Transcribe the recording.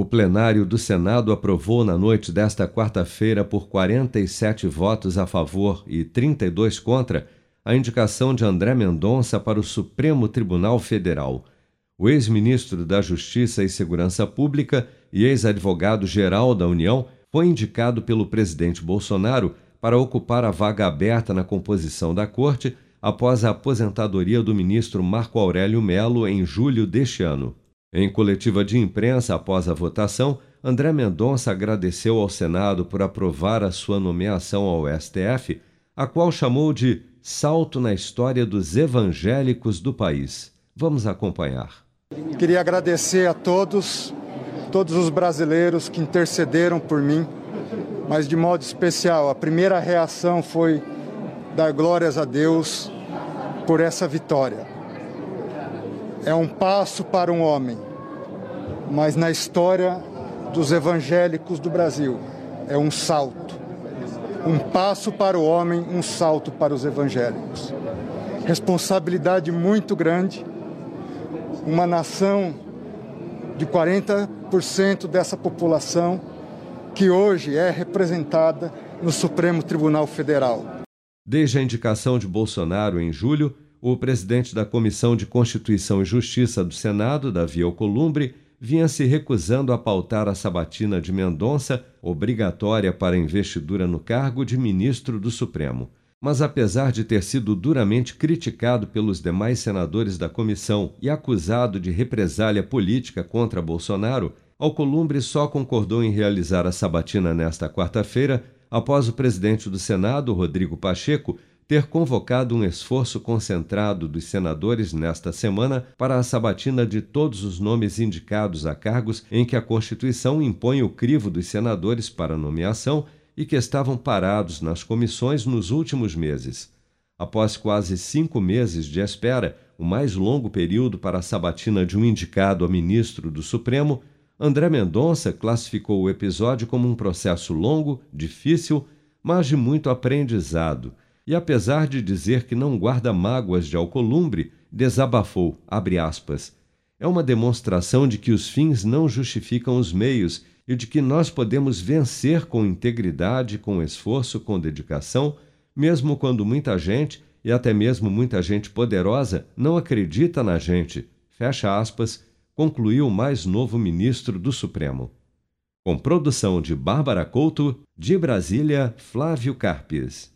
O plenário do Senado aprovou na noite desta quarta-feira, por 47 votos a favor e 32 contra, a indicação de André Mendonça para o Supremo Tribunal Federal. O ex-ministro da Justiça e Segurança Pública e ex-advogado-geral da União foi indicado pelo presidente Bolsonaro para ocupar a vaga aberta na composição da corte após a aposentadoria do ministro Marco Aurélio Melo em julho deste ano. Em coletiva de imprensa após a votação, André Mendonça agradeceu ao Senado por aprovar a sua nomeação ao STF, a qual chamou de salto na história dos evangélicos do país. Vamos acompanhar. Queria agradecer a todos, todos os brasileiros que intercederam por mim, mas de modo especial, a primeira reação foi dar glórias a Deus por essa vitória é um passo para um homem, mas na história dos evangélicos do Brasil é um salto. Um passo para o homem, um salto para os evangélicos. Responsabilidade muito grande. Uma nação de 40% dessa população que hoje é representada no Supremo Tribunal Federal. Desde a indicação de Bolsonaro em julho, o presidente da Comissão de Constituição e Justiça do Senado, Davi Alcolumbre, vinha se recusando a pautar a sabatina de Mendonça, obrigatória para investidura no cargo de ministro do Supremo. Mas apesar de ter sido duramente criticado pelos demais senadores da comissão e acusado de represália política contra Bolsonaro, Alcolumbre só concordou em realizar a sabatina nesta quarta-feira após o presidente do Senado, Rodrigo Pacheco, ter convocado um esforço concentrado dos senadores nesta semana para a sabatina de todos os nomes indicados a cargos em que a Constituição impõe o crivo dos senadores para nomeação e que estavam parados nas comissões nos últimos meses. Após quase cinco meses de espera, o mais longo período para a sabatina de um indicado a ministro do Supremo, André Mendonça classificou o episódio como um processo longo, difícil, mas de muito aprendizado e apesar de dizer que não guarda mágoas de Alcolumbre, desabafou, aspas, é uma demonstração de que os fins não justificam os meios e de que nós podemos vencer com integridade, com esforço, com dedicação, mesmo quando muita gente, e até mesmo muita gente poderosa, não acredita na gente. Fecha aspas, concluiu o mais novo ministro do Supremo. Com produção de Bárbara Couto, de Brasília, Flávio Carpes.